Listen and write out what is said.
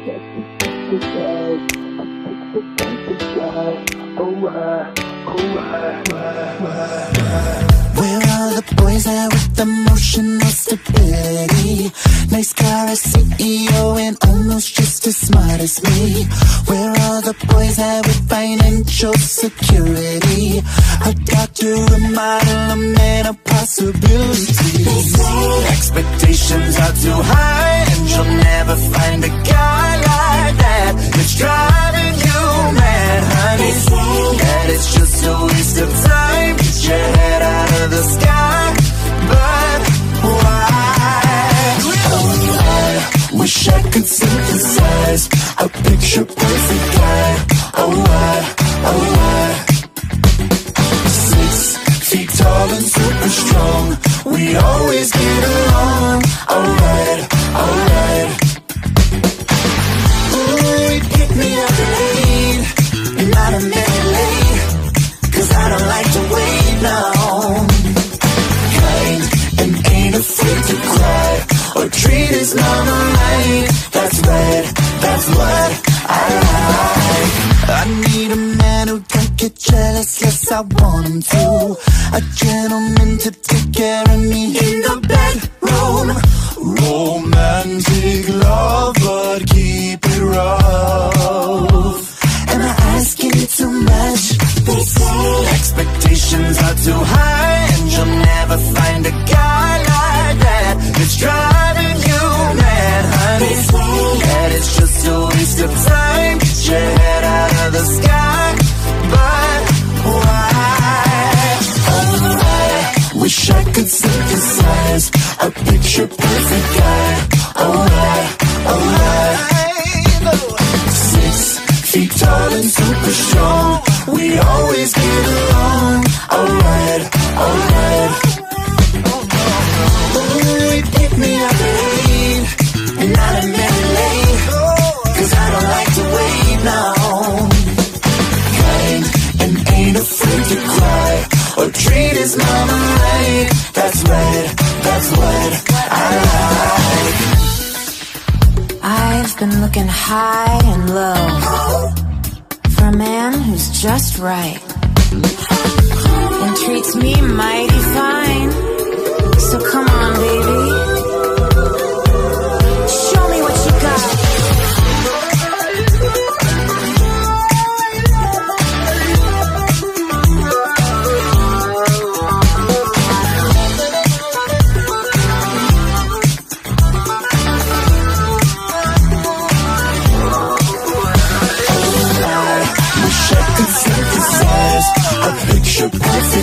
Where are the boys at with emotional stability? Nice car, a CEO, and almost just as smart as me. Where are the boys at with financial security? A doctor, a model, a man of possibilities. Expectations We always get along. Alright, alright. Ooh, he picked me up late. Not a minute late. Cause I don't like to wait now. Kind and ain't afraid to cry. Or treat his mama right. That's right, that's what I like. I need a man who don't get jealous, yes, I want him to. A gentleman to take care of me in the bedroom. Romantic love, but keep it rough. Am I asking too much? They say expectations are too high, a picture perfect guy. Oh, I. Six feet tall and super strong. We always get along. Alright, alright. Ooh, me up. Not. Cause I don't like to wait and ain't afraid to cry. Or treat his mama right. That's right, that's what been looking high and low for a man who's just right and treats me mighty fine. A